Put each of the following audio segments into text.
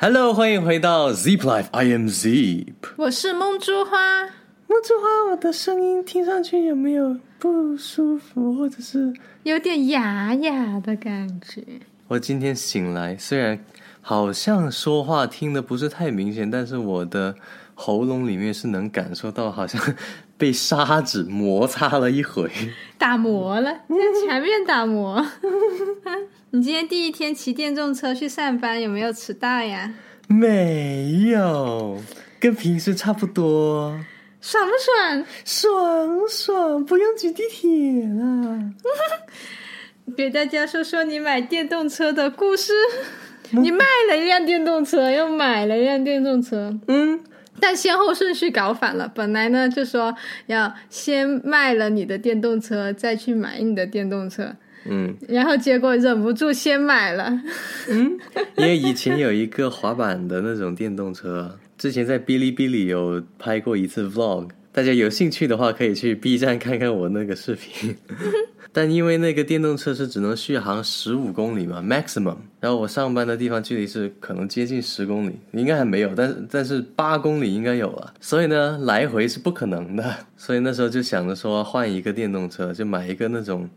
Hello，欢迎回到 Zip Life，I am Zip。我是梦珠花，梦珠花，我的声音听上去有没有不舒服，或者是有点哑哑的感觉？我今天醒来，虽然好像说话听的不是太明显，但是我的喉咙里面是能感受到，好像被砂纸摩擦了一回。打磨了，在前面打磨。你今天第一天骑电动车去上班，有没有迟到呀？没有，跟平时差不多。爽不爽？爽爽，不用挤地铁了。给大家说说你买电动车的故事。你卖了一辆电动车，又买了一辆电动车。嗯，但先后顺序搞反了。本来呢，就说要先卖了你的电动车，再去买你的电动车。嗯，然后结果忍不住先买了。嗯，因为以前有一个滑板的那种电动车，之前在哔哩哔哩有拍过一次 vlog，大家有兴趣的话可以去 B 站看看我那个视频。但因为那个电动车是只能续航十五公里嘛，maximum，然后我上班的地方距离是可能接近十公里，应该还没有，但是但是八公里应该有了，所以呢来回是不可能的，所以那时候就想着说换一个电动车，就买一个那种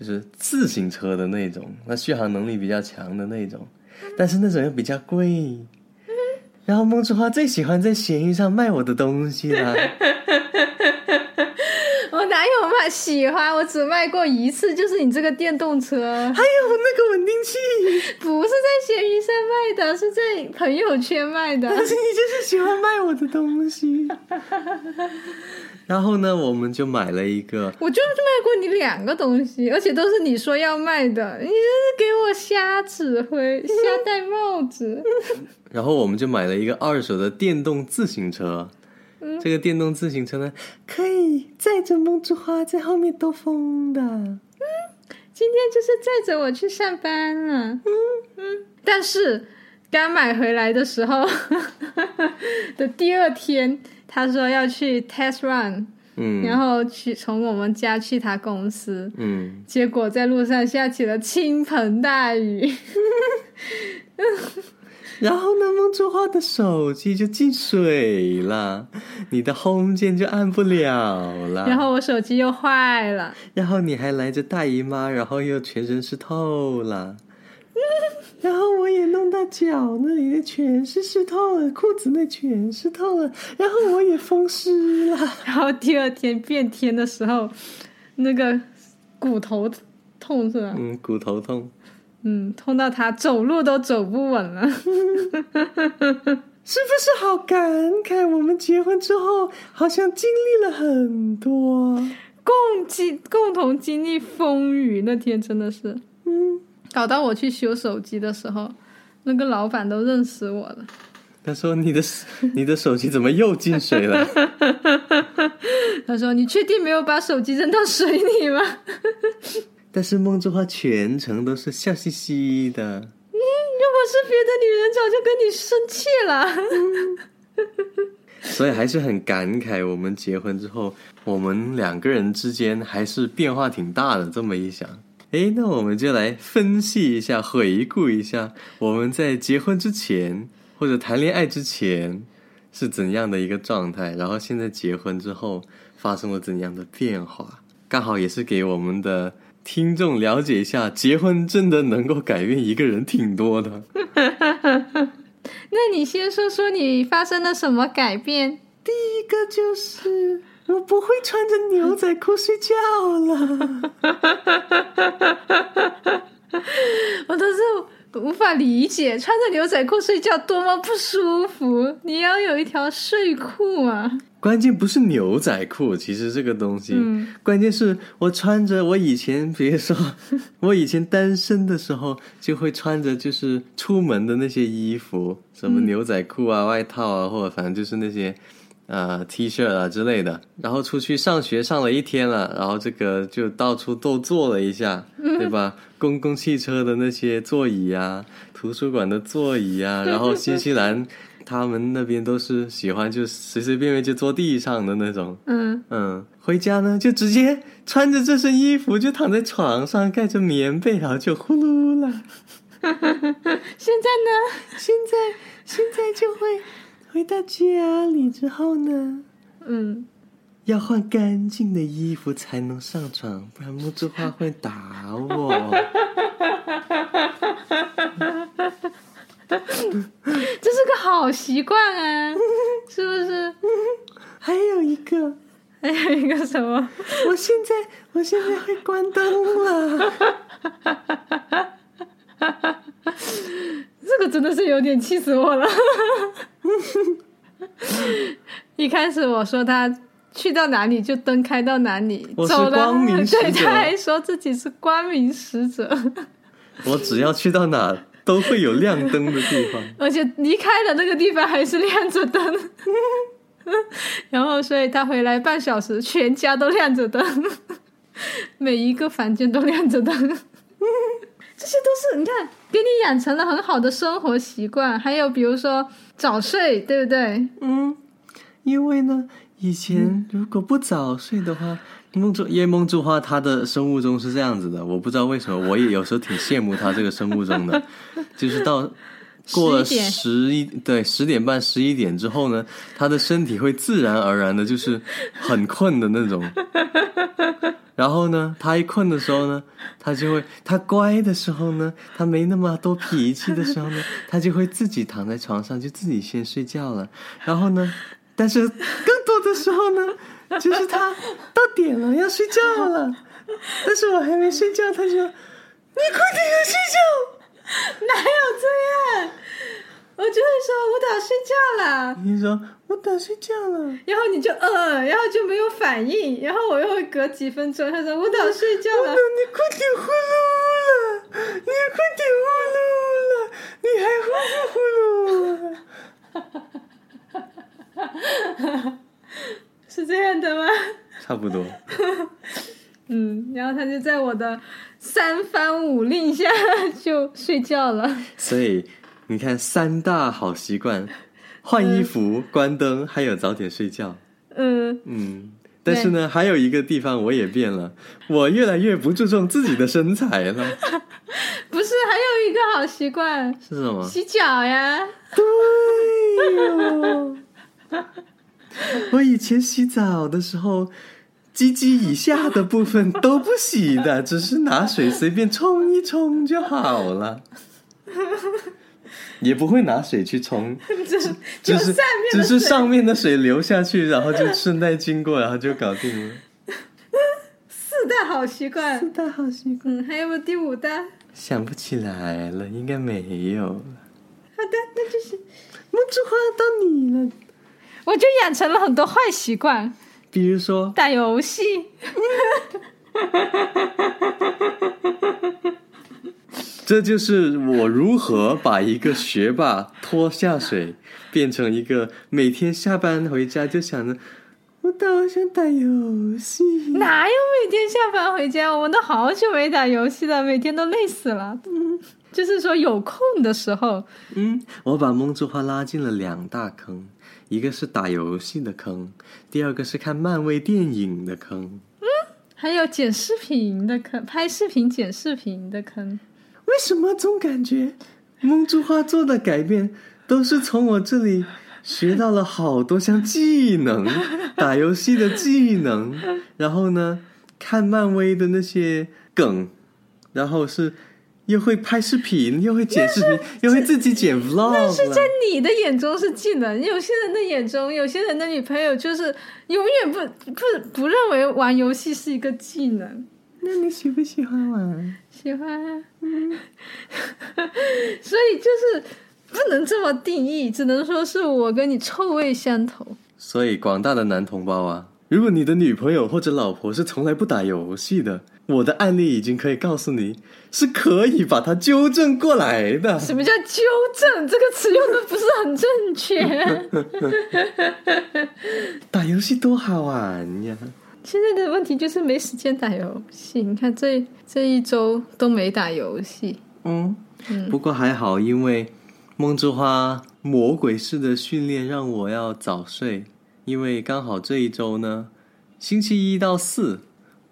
就是自行车的那种，那续航能力比较强的那种，但是那种又比较贵。然后梦之花最喜欢在闲鱼上卖我的东西啦。我喜欢？我只卖过一次，就是你这个电动车，还有那个稳定器，不是在闲鱼上卖的，是在朋友圈卖的。但是你就是喜欢卖我的东西。然后呢，我们就买了一个，我就卖过你两个东西，而且都是你说要卖的，你这是给我瞎指挥、瞎戴帽子。然后我们就买了一个二手的电动自行车。这个电动自行车呢，可以载着梦之花在后面兜风的。嗯，今天就是载着我去上班了。嗯嗯，但是刚买回来的时候 的第二天，他说要去 test run，嗯，然后去从我们家去他公司，嗯，结果在路上下起了倾盆大雨。然后呢，梦之花的手机就进水了，你的 home 键就按不了了。然后我手机又坏了。然后你还来着大姨妈，然后又全身湿透了。然后我也弄到脚那里，全是湿透了，裤子那全湿透了。然后我也风湿了。然后第二天变天的时候，那个骨头痛是吧？嗯，骨头痛。嗯，痛到他走路都走不稳了，是不是好感慨？我们结婚之后好像经历了很多，共经共同经历风雨。那天真的是，嗯，搞到我去修手机的时候，那个老板都认识我了。他说：“你的 你的手机怎么又进水了？” 他说：“你确定没有把手机扔到水里吗？”但是梦之花全程都是笑嘻嘻的。嗯，如果是别的女人，早就跟你生气了。所以还是很感慨，我们结婚之后，我们两个人之间还是变化挺大的。这么一想，哎，那我们就来分析一下，回顾一下我们在结婚之前或者谈恋爱之前是怎样的一个状态，然后现在结婚之后发生了怎样的变化，刚好也是给我们的。听众了解一下，结婚真的能够改变一个人挺多的。那你先说说你发生了什么改变？第一个就是我不会穿着牛仔裤睡觉了。我都是无法理解，穿着牛仔裤睡觉多么不舒服。你要有一条睡裤啊。关键不是牛仔裤，其实这个东西，关键是我穿着我以前，比如说 我以前单身的时候，就会穿着就是出门的那些衣服，什么牛仔裤啊、外套啊，或者反正就是那些呃 T 恤啊之类的，然后出去上学上了一天了，然后这个就到处都坐了一下，对吧？公共汽车的那些座椅啊，图书馆的座椅啊，然后新西兰。他们那边都是喜欢就随随便便就坐地上的那种，嗯嗯，回家呢就直接穿着这身衣服就躺在床上盖着棉被，然后就呼噜了。现在呢？现在现在就会回到家里之后呢，嗯，要换干净的衣服才能上床，不然木之花会打我。这是个好习惯啊，是不是？还有一个，还有一个什么？我现在我现在会关灯了。这个真的是有点气死我了。一开始我说他去到哪里就灯开到哪里，我是走了，光明使对，者他还说自己是光明使者，我只要去到哪都会有亮灯的地方。而且离开的那个地方还是亮着灯。然后，所以他回来半小时，全家都亮着灯，每一个房间都亮着灯。这些都是你看，给你养成了很好的生活习惯。还有比如说早睡，对不对？嗯，因为呢，以前如果不早睡的话，梦竹因为梦竹花它的生物钟是这样子的，我不知道为什么，我也有时候挺羡慕它这个生物钟的，就是到过了十一对十点半十一点之后呢，他的身体会自然而然的就是很困的那种。然后呢，他一困的时候呢，他就会，他乖的时候呢，他没那么多脾气的时候呢，他就会自己躺在床上，就自己先睡觉了。然后呢，但是更多的时候呢，就是他到点了要睡觉了，但是我还没睡觉，他就，你快点要睡觉。哪有这样？我就会说我打睡觉了，你说我打睡觉了，然后你就呃，然后就没有反应，然后我又会隔几分钟，他说我打睡觉了那，你快点呼噜了，你快点呼噜了，你还呼不呼噜？是这样的吗？差不多。嗯，然后他就在我的三番五令下就睡觉了。所以你看，三大好习惯：换衣服、关灯，还有早点睡觉。嗯，嗯，但是呢，还有一个地方我也变了，我越来越不注重自己的身材了。不是，还有一个好习惯，是什么？洗脚呀。对哟，我以前洗澡的时候，鸡鸡以下的部分都不洗的，只是拿水随便冲一冲就好了，也不会拿水去冲，只是上面只的水是上面的水流下去，然后就顺带经过，然后就搞定了。四大好习惯。四大好习惯，嗯，还有没有第五大？想不起来了，应该没有了。好的，那就是梦之花到你了，我就养成了很多坏习惯，比如说打游戏。这就是我如何把一个学霸拖下水，变成一个每天下班回家就想着，我倒想打游戏。哪有每天下班回家？我们都好久没打游戏了，每天都累死了。嗯，就是说有空的时候，嗯，我把梦之花拉进了两大坑，一个是打游戏的坑，第二个是看漫威电影的坑。还有剪视频的坑，拍视频剪视频的坑。为什么总感觉梦珠花做的改变都是从我这里学到了好多项技能，打游戏的技能，然后呢，看漫威的那些梗，然后是又会拍视频，又会剪视频，又会自己剪 vlog 是在。你的眼中是技能，有些人的眼中，有些人的女朋友就是永远不不不认为玩游戏是一个技能。那你喜不喜欢玩？喜欢啊，所以就是不能这么定义，只能说是我跟你臭味相投。所以广大的男同胞啊，如果你的女朋友或者老婆是从来不打游戏的，我的案例已经可以告诉你，是可以把它纠正过来的。什么叫纠正？这个词用的不是很正确。打游戏多好玩呀！现在的问题就是没时间打游戏。你看这这一周都没打游戏，嗯，不过还好，因为梦之花魔鬼式的训练让我要早睡，因为刚好这一周呢，星期一到四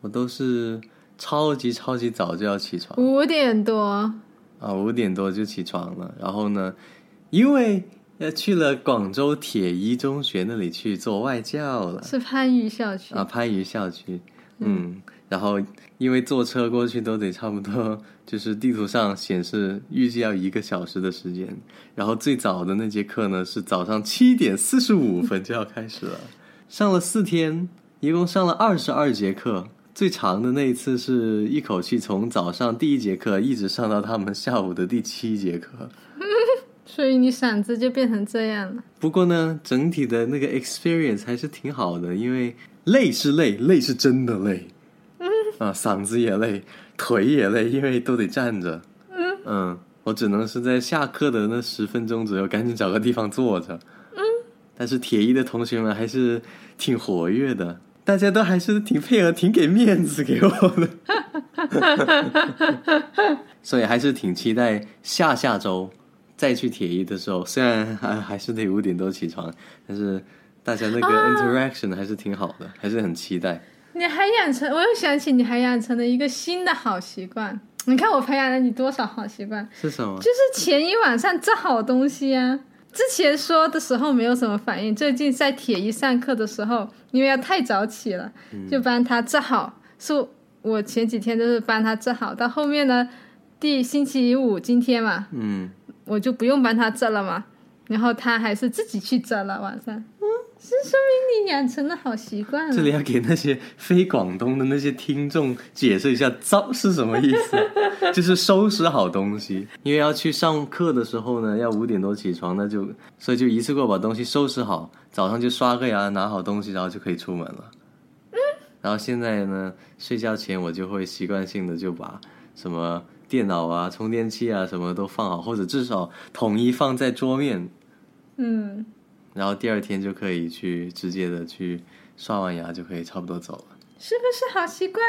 我都是超级超级早就要起床五点多。啊，五点多就起床了。然后呢，因为要去了广州铁一中学那里去做外教了是番禺校区。啊，番禺校区。嗯，然后因为坐车过去都得差不多，就是地图上显示预计要一个小时的时间。然后最早的那节课呢是早上七点四十五分就要开始了，上了四天，一共上了二十二节课。最长的那一次是一口气从早上第一节课一直上到他们下午的第七节课。所以你嗓子就变成这样了。不过呢，整体的那个 experience 还是挺好的，因为累是累，累是真的累。嗯啊，嗓子也累，腿也累，因为都得站着。嗯嗯，我只能是在下课的那十分钟左右，赶紧找个地方坐着。嗯，但是铁一的同学们还是挺活跃的，大家都还是挺配合，挺给面子给我的。所以还是挺期待下下周。再去铁一的时候，虽然还还是得五点多起床，但是大家那个 interaction 还是挺好的，还是很期待。你还养成，我又想起你还养成了一个新的好习惯。你看我培养了你多少好习惯？是什么？就是前一晚上做好东西啊。之前说的时候没有什么反应，最近在铁一上课的时候，因为要太早起了，就帮他治好。是我前几天都是帮他治好，到后面呢，第星期五今天嘛，嗯。我就不用帮他折了嘛，然后他还是自己去折了晚上。嗯，是说明你养成了好习惯了。这里要给那些非广东的那些听众解释一下“糟”是什么意思，就是收拾好东西。因为要去上课的时候呢，要五点多起床，那就所以就一次过把东西收拾好，早上就刷个牙，拿好东西，然后就可以出门了。嗯，然后现在呢，睡觉前我就会习惯性的就把什么。电脑啊，充电器啊，什么都放好，或者至少统一放在桌面。嗯，然后第二天就可以去直接的去刷完牙，就可以差不多走了。是不是好习惯？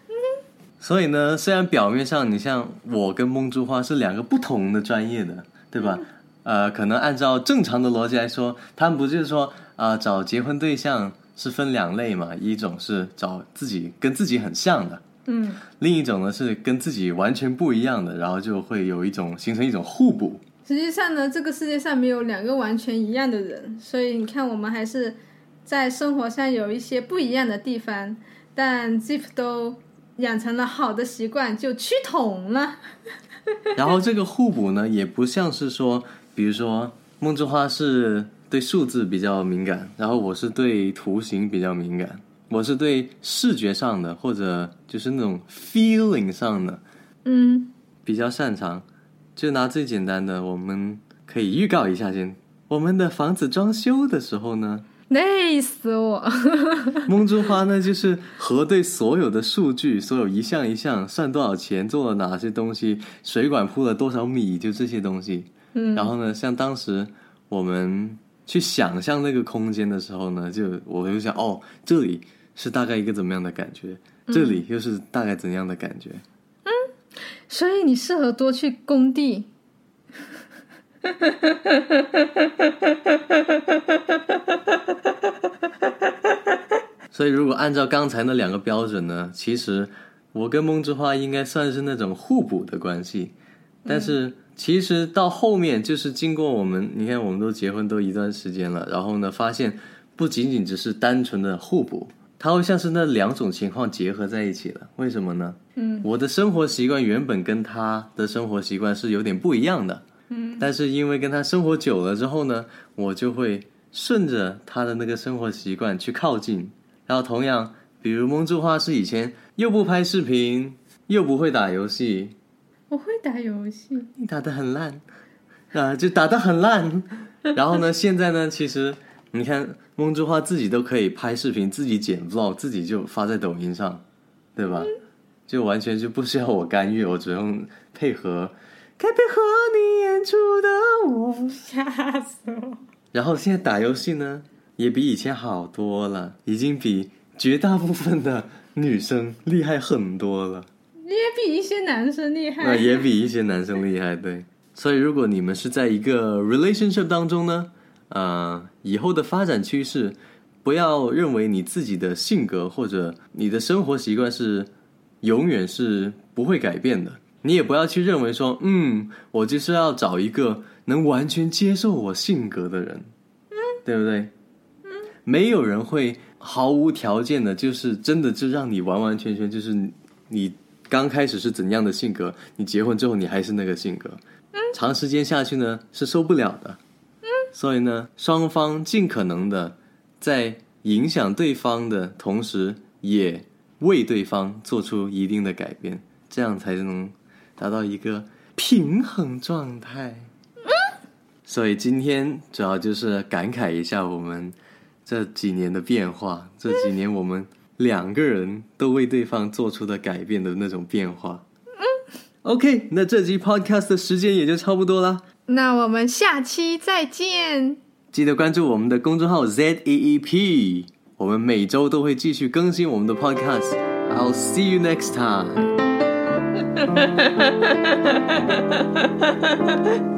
所以呢，虽然表面上你像我跟梦珠花是两个不同的专业的，对吧？呃，可能按照正常的逻辑来说，他们不就是说啊，找结婚对象是分两类嘛？一种是找自己跟自己很像的。嗯，另一种呢是跟自己完全不一样的，然后就会有一种形成一种互补。实际上呢，这个世界上没有两个完全一样的人，所以你看，我们还是在生活上有一些不一样的地方。但 Zip 都养成了好的习惯，就趋同了。然后这个互补呢，也不像是说，比如说梦之花是对数字比较敏感，然后我是对图形比较敏感。我是对视觉上的，或者就是那种 feeling 上的，嗯，比较擅长。就拿最简单的，我们可以预告一下先。我们的房子装修的时候呢，累死我。梦珠花呢，就是核对所有的数据，所有一项一项算多少钱，做了哪些东西，水管铺了多少米，就这些东西。嗯，然后呢，像当时我们去想象那个空间的时候呢，就我就想，哦，这里。是大概一个怎么样的感觉？这里又是大概怎样的感觉？嗯，所以你适合多去工地。所以，如果按照刚才那两个标准呢，其实我跟梦之花应该算是那种互补的关系。但是，其实到后面就是经过我们，你看，我们都结婚都一段时间了，然后呢，发现不仅仅只是单纯的互补。它会像是那两种情况结合在一起了，为什么呢？嗯，我的生活习惯原本跟他的生活习惯是有点不一样的，嗯，但是因为跟他生活久了之后呢，我就会顺着他的那个生活习惯去靠近。然后同样，比如蒙住花是以前又不拍视频，又不会打游戏，我会打游戏，你打的很烂，啊，就打的很烂。然后呢，现在呢，其实。你看，梦之花自己都可以拍视频，自己剪 vlog，自己就发在抖音上，对吧？就完全就不需要我干预，我只用配合，该配合你演出的我，吓死我！然后现在打游戏呢，也比以前好多了，已经比绝大部分的女生厉害很多了，也比一些男生厉害，也比一些男生厉害，对。所以，如果你们是在一个 relationship 当中呢？呃，以后的发展趋势，不要认为你自己的性格或者你的生活习惯是永远是不会改变的。你也不要去认为说，嗯，我就是要找一个能完全接受我性格的人，对不对？没有人会毫无条件的，就是真的就让你完完全全就是你刚开始是怎样的性格，你结婚之后你还是那个性格，长时间下去呢是受不了的。所以呢，双方尽可能的在影响对方的同时，也为对方做出一定的改变，这样才能达到一个平衡状态。所以今天主要就是感慨一下我们这几年的变化，这几年我们两个人都为对方做出的改变的那种变化。OK，那这集 Podcast 的时间也就差不多啦。那我们下期再见。记得关注我们的公众号 Z E E P，我们每周都会继续更新我们的 Podcast。I'll see you next time.